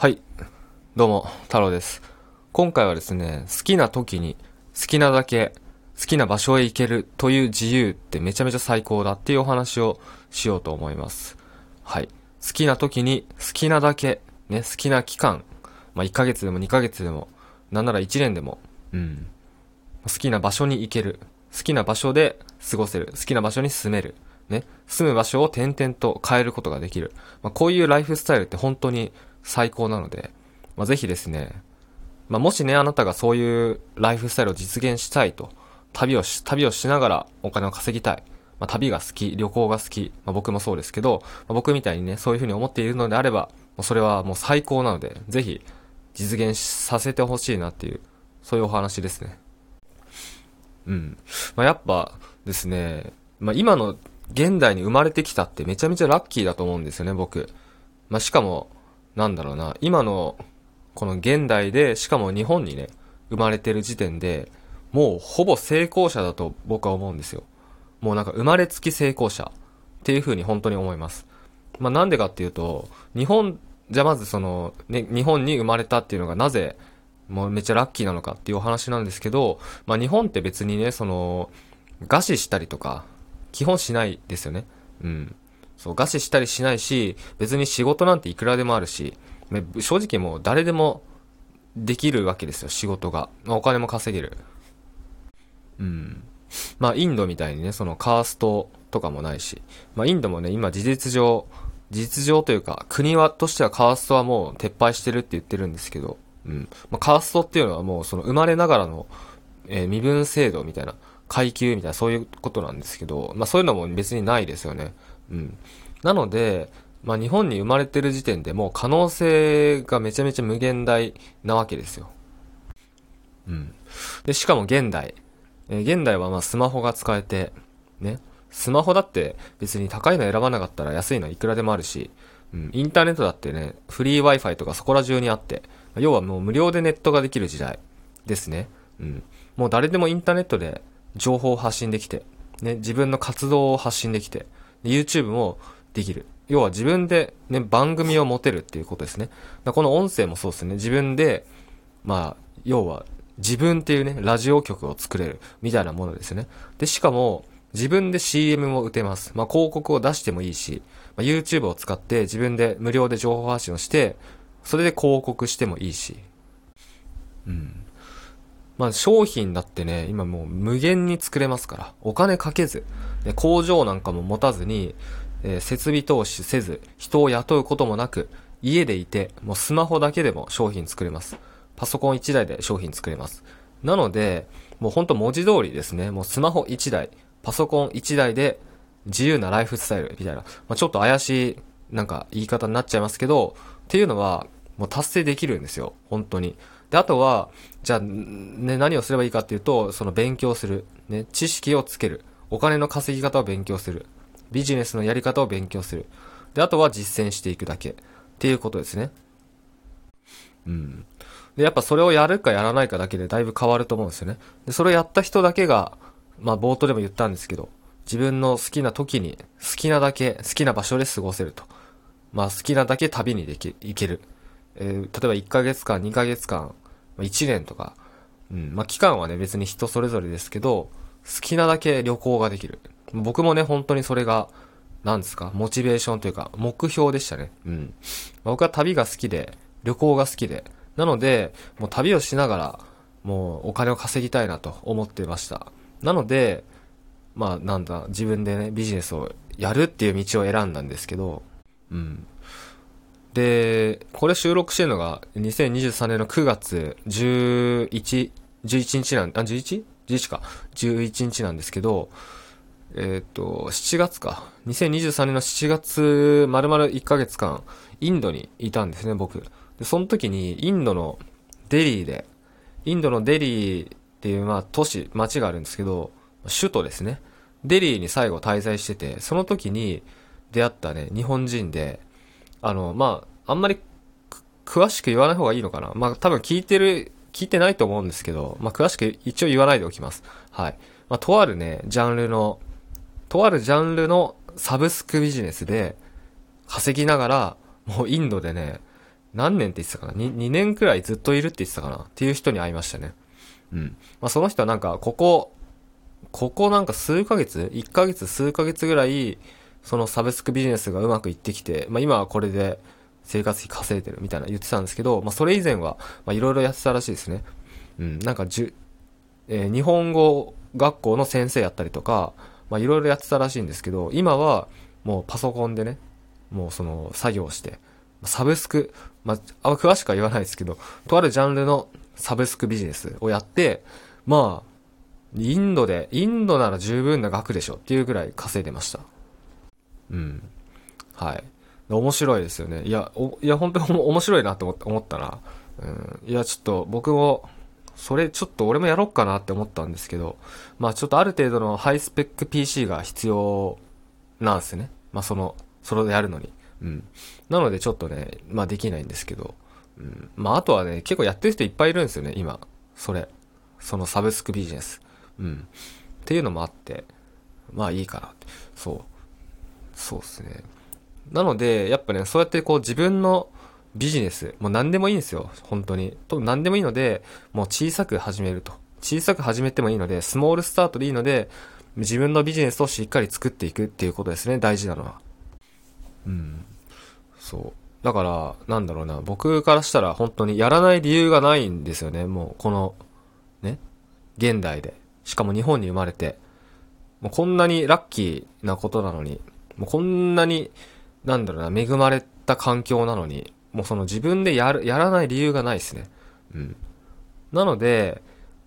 はい。どうも、太郎です。今回はですね、好きな時に、好きなだけ、好きな場所へ行けるという自由ってめちゃめちゃ最高だっていうお話をしようと思います。はい。好きな時に、好きなだけ、ね、好きな期間、まあ、1ヶ月でも2ヶ月でも、なんなら1年でも、うん。好きな場所に行ける。好きな場所で過ごせる。好きな場所に住める。ね。住む場所を点々と変えることができる。まあ、こういうライフスタイルって本当に最高なので、まあ、ぜひですね、まあ、もしね、あなたがそういうライフスタイルを実現したいと、旅をし、旅をしながらお金を稼ぎたい。まあ、旅が好き、旅行が好き、まあ、僕もそうですけど、まあ、僕みたいにね、そういう風に思っているのであれば、もうそれはもう最高なので、ぜひ実現させてほしいなっていう、そういうお話ですね。うん。まあ、やっぱですね、まあ、今の現代に生まれてきたってめちゃめちゃラッキーだと思うんですよね、僕。まあ、しかも、なんだろうな、今の、この現代で、しかも日本にね、生まれてる時点で、もうほぼ成功者だと僕は思うんですよ。もうなんか生まれつき成功者っていう風に本当に思います。まあ、なんでかっていうと、日本、じゃまずその、ね、日本に生まれたっていうのがなぜ、もうめっちゃラッキーなのかっていうお話なんですけど、まあ日本って別にね、その、餓死したりとか、基本しないですよね。うん。そう、餓死したりしないし、別に仕事なんていくらでもあるし、正直もう誰でもできるわけですよ、仕事が。まあお金も稼げる。うん。まあ、インドみたいにね、そのカーストとかもないし、まあ、インドもね、今事実上、事実上というか、国は、としてはカーストはもう撤廃してるって言ってるんですけど、うん。まあ、カーストっていうのはもうその生まれながらの、えー身分制度みたいな、階級みたいな、そういうことなんですけど、まあ、そういうのも別にないですよね。うん。なので、まあ、日本に生まれてる時点でもう可能性がめちゃめちゃ無限大なわけですよ。うん。で、しかも現代。え現代はまスマホが使えて、ね。スマホだって別に高いの選ばなかったら安いのはいくらでもあるし、うん、インターネットだってね、フリー Wi-Fi とかそこら中にあって、要はもう無料でネットができる時代ですね。うん。もう誰でもインターネットで情報を発信できて、ね、自分の活動を発信できて、YouTube もできる。要は自分でね、番組を持てるっていうことですね。この音声もそうですね。自分で、まあ、要は自分っていうね、ラジオ局を作れるみたいなものですね。で、しかも、自分で CM も打てます。まあ、広告を出してもいいし、まあ、YouTube を使って自分で無料で情報発信をして、それで広告してもいいし。うん。まあ、商品だってね、今もう無限に作れますから、お金かけず、で工場なんかも持たずに、えー設備投資せず、人を雇うこともなく、家でいて、もうスマホだけでも商品作れます。パソコン1台で商品作れます。なので、もうほんと文字通りですね、もうスマホ1台、パソコン1台で自由なライフスタイルみたいな、まあ、ちょっと怪しい、なんか言い方になっちゃいますけど、っていうのは、もう達成できるんですよ、本当に。で、あとは、じゃあ、ね、何をすればいいかっていうと、その勉強する。ね、知識をつける。お金の稼ぎ方を勉強する。ビジネスのやり方を勉強する。で、あとは実践していくだけ。っていうことですね。うん。で、やっぱそれをやるかやらないかだけでだいぶ変わると思うんですよね。で、それをやった人だけが、まあ冒頭でも言ったんですけど、自分の好きな時に、好きなだけ、好きな場所で過ごせると。まあ好きなだけ旅にでき、行ける。えー例えば1ヶ月間、2ヶ月間、1年とか、うん、まあ期間はね別に人それぞれですけど、好きなだけ旅行ができる。僕もね、本当にそれが、なんですか、モチベーションというか、目標でしたね。うん。僕は旅が好きで、旅行が好きで、なので、もう旅をしながら、もうお金を稼ぎたいなと思ってました。なので、まあなんだ、自分でね、ビジネスをやるっていう道を選んだんですけど、うん。で、これ収録してるのが2023年の9月11、11日なん、あ、11?11 か。11日なんですけど、えーっと、7月か。2023年の7月、丸々1ヶ月間、インドにいたんですね、僕。で、その時に、インドのデリーで、インドのデリーっていう、まあ、都市、町があるんですけど、首都ですね。デリーに最後滞在してて、その時に出会ったね、日本人で、あの、まあ、あんまり詳しく言わない方がいいのかな。まあ、多分聞いてる、聞いてないと思うんですけど、まあ、詳しく一応言わないでおきます。はい。まあ、とあるね、ジャンルの、とあるジャンルのサブスクビジネスで稼ぎながら、もうインドでね、何年って言ってたかな 2, ?2 年くらいずっといるって言ってたかなっていう人に会いましたね。うん。まあ、その人はなんか、ここ、ここなんか数ヶ月 ?1 ヶ月数ヶ月ぐらい、そのサブスクビジネスがうまくいってきて、まあ今はこれで生活費稼いでるみたいな言ってたんですけど、まあそれ以前は、まあいろいろやってたらしいですね。うん、なんかじゅ、えー、日本語学校の先生やったりとか、まあいろいろやってたらしいんですけど、今はもうパソコンでね、もうその作業して、サブスク、まあ、あ詳しくは言わないですけど、とあるジャンルのサブスクビジネスをやって、まあ、インドで、インドなら十分な額でしょっていうぐらい稼いでました。うん。はい。面白いですよね。いや、おいや、本当に面白いなって思ったな。うん。いや、ちょっと僕も、それちょっと俺もやろっかなって思ったんですけど、まあちょっとある程度のハイスペック PC が必要なんですね。まあその、それでやるのに。うん。なのでちょっとね、まあできないんですけど、うん。まああとはね、結構やってる人いっぱいいるんですよね、今。それ。そのサブスクビジネス。うん。っていうのもあって、まあいいかなって。そう。そうっすね。なので、やっぱね、そうやってこう自分のビジネス、もう何でもいいんですよ、本当に。と何でもいいので、もう小さく始めると。小さく始めてもいいので、スモールスタートでいいので、自分のビジネスをしっかり作っていくっていうことですね、大事なのは。うん。そう。だから、なんだろうな、僕からしたら本当にやらない理由がないんですよね、もう、この、ね、現代で。しかも日本に生まれて、もうこんなにラッキーなことなのに、もうこんなに、なんだろうな、恵まれた環境なのに、もうその自分でやる、やらない理由がないですね。うん。なので、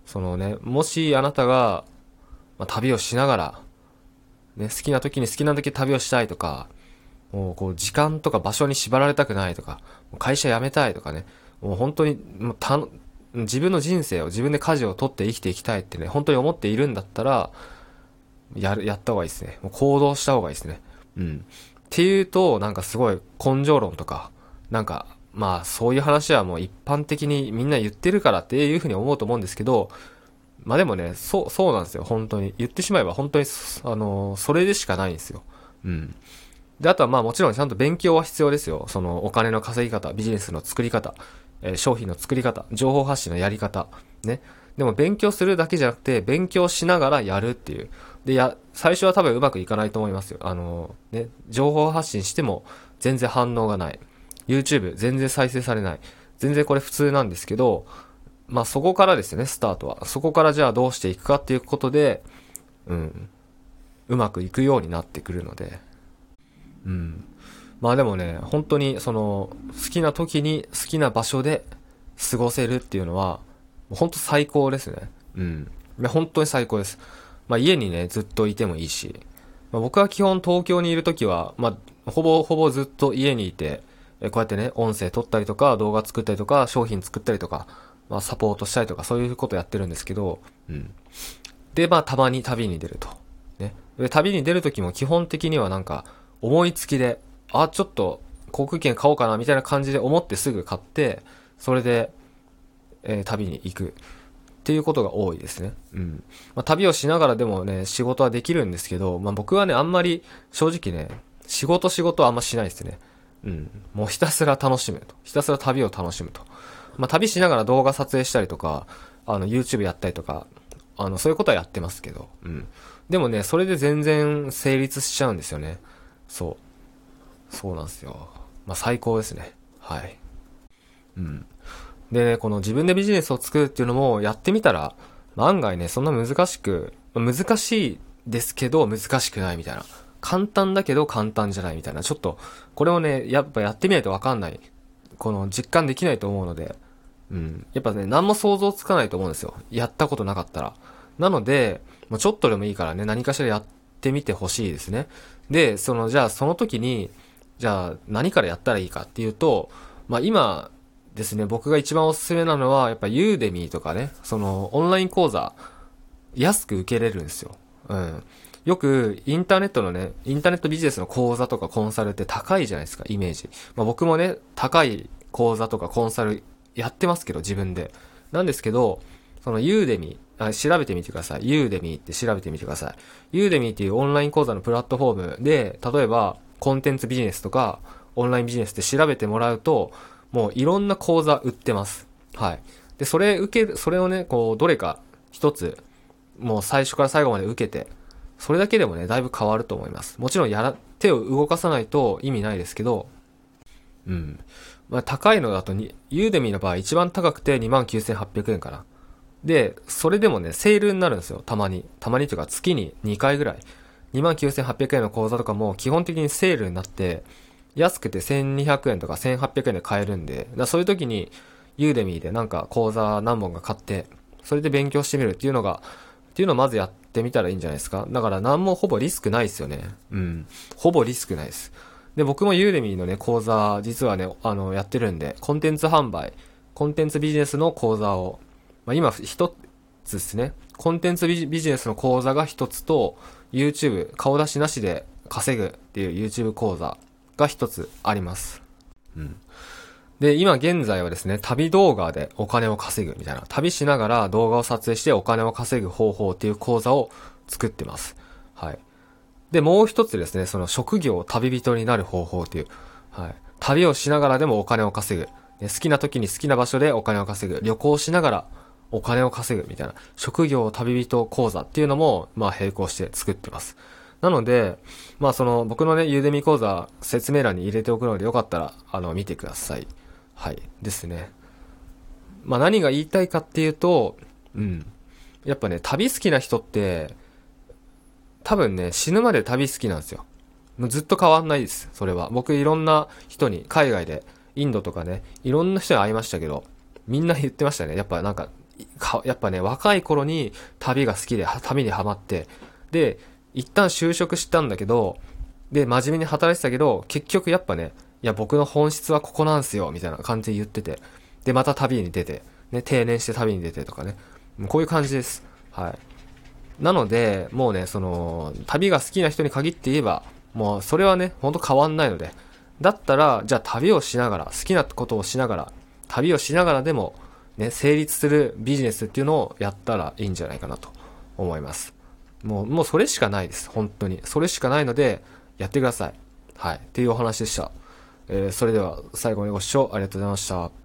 そのね、もしあなたが、まあ、旅をしながら、ね、好きな時に好きな時旅をしたいとか、もうこう時間とか場所に縛られたくないとか、会社辞めたいとかね、もう本当に、もうた自分の人生を自分で舵を取って生きていきたいってね、本当に思っているんだったら、やる、やった方がいいですね。もう行動した方がいいですね。うん。っていうと、なんかすごい根性論とか、なんか、まあそういう話はもう一般的にみんな言ってるからっていうふうに思うと思うんですけど、まあでもね、そう、そうなんですよ、本当に。言ってしまえば本当に、あの、それでしかないんですよ。うん。で、あとはまあもちろんちゃんと勉強は必要ですよ。そのお金の稼ぎ方、ビジネスの作り方、えー、商品の作り方、情報発信のやり方、ね。でも勉強するだけじゃなくて、勉強しながらやるっていう。で、や、最初は多分うまくいかないと思いますよ。あの、ね、情報発信しても全然反応がない。YouTube 全然再生されない。全然これ普通なんですけど、まあそこからですね、スタートは。そこからじゃあどうしていくかっていうことで、うん、うまくいくようになってくるので、うん。まあでもね、本当にその、好きな時に好きな場所で過ごせるっていうのは、本当最高ですね。うん。本当に最高です。まあ家にね、ずっといてもいいし、まあ、僕は基本東京にいる時は、まあ、ほぼほぼずっと家にいて、えこうやってね、音声撮ったりとか、動画作ったりとか、商品作ったりとか、まあ、サポートしたりとか、そういうことやってるんですけど、うん。で、まあ、たまに旅に出ると。ね。で、旅に出るときも基本的にはなんか、思いつきで、あ、ちょっと、航空券買おうかな、みたいな感じで思ってすぐ買って、それで、えー、旅に行く。っていうことが多いですね。うん。まあ、旅をしながらでもね、仕事はできるんですけど、まあ、僕はね、あんまり、正直ね、仕事仕事はあんましないですね。うん。もうひたすら楽しむと。ひたすら旅を楽しむと。まあ、旅しながら動画撮影したりとか、あの、YouTube やったりとか、あの、そういうことはやってますけど、うん。でもね、それで全然成立しちゃうんですよね。そう。そうなんですよ。まあ、最高ですね。はい。うん。でね、この自分でビジネスを作るっていうのもやってみたら、案外ね、そんな難しく、難しいですけど難しくないみたいな。簡単だけど簡単じゃないみたいな。ちょっと、これをね、やっぱやってみないとわかんない。この実感できないと思うので、うん。やっぱね、何も想像つかないと思うんですよ。やったことなかったら。なので、もうちょっとでもいいからね、何かしらやってみてほしいですね。で、その、じゃあその時に、じゃあ何からやったらいいかっていうと、まあ今ですね、僕が一番おすすめなのは、やっぱユーデミーとかね、そのオンライン講座、安く受けれるんですよ。うん。よく、インターネットのね、インターネットビジネスの講座とかコンサルって高いじゃないですか、イメージ。まあ僕もね、高い講座とかコンサルやってますけど、自分で。なんですけど、そのユーデミー、あ調べてみてください。ユーデミーって調べてみてください。ユーデミーっていうオンライン講座のプラットフォームで、例えば、コンテンツビジネスとか、オンラインビジネスって調べてもらうと、もういろんな講座売ってます。はい。で、それ受ける、それをね、こう、どれか一つ、もう最初から最後まで受けて、それだけでもね、だいぶ変わると思います。もちろんやら、手を動かさないと意味ないですけど、うん。まあ、高いのだとに、ユーデミーの場合一番高くて29,800円かな。で、それでもね、セールになるんですよ、たまに。たまにというか月に2回ぐらい。29,800円の講座とかも基本的にセールになって、安くて1200円とか1800円で買えるんで、だそういう時に、ユーデミーでなんか講座何本か買って、それで勉強してみるっていうのが、っていうのをまずやってみたらいいんじゃないですか。だから何もほぼリスクないですよね。うん。ほぼリスクないです。で、僕もユーデミーのね、講座、実はね、あの、やってるんで、コンテンツ販売、コンテンツビジネスの講座を、まあ、今、一つですね。コンテンツビジネスの講座が一つと、YouTube、顔出しなしで稼ぐっていう YouTube 講座が一つあります。うん。で、今現在はですね、旅動画でお金を稼ぐみたいな、旅しながら動画を撮影してお金を稼ぐ方法っていう講座を作ってます。はい。で、もう一つですね、その職業旅人になる方法っていう、はい。旅をしながらでもお金を稼ぐ。ね好きな時に好きな場所でお金を稼ぐ。旅行しながらお金を稼ぐみたいな、職業旅人講座っていうのも、まあ並行して作ってます。なので、まあその僕のね、ユーデミ講座説明欄に入れておくのでよかったら、あの、見てください。はい。ですね。まあ何が言いたいかっていうと、うん。やっぱね、旅好きな人って、多分ね、死ぬまで旅好きなんですよ。もうずっと変わんないです、それは。僕いろんな人に、海外で、インドとかね、いろんな人に会いましたけど、みんな言ってましたね。やっぱなんか、かやっぱね、若い頃に旅が好きで、旅にハマって、で、一旦就職したんだけど、で、真面目に働いてたけど、結局やっぱね、いや、僕の本質はここなんすよ、みたいな感じで言ってて、で、また旅に出て、ね、定年して旅に出てとかね、もうこういう感じです。はい。なので、もうね、その、旅が好きな人に限って言えば、もうそれはね、ほんと変わんないので、だったら、じゃあ旅をしながら、好きなことをしながら、旅をしながらでも、ね、成立するビジネスっていうのをやったらいいんじゃないかなと思います。もう、もうそれしかないです。本当に。それしかないので、やってください。はい。っていうお話でした。えーそれでは最後までご視聴ありがとうございました。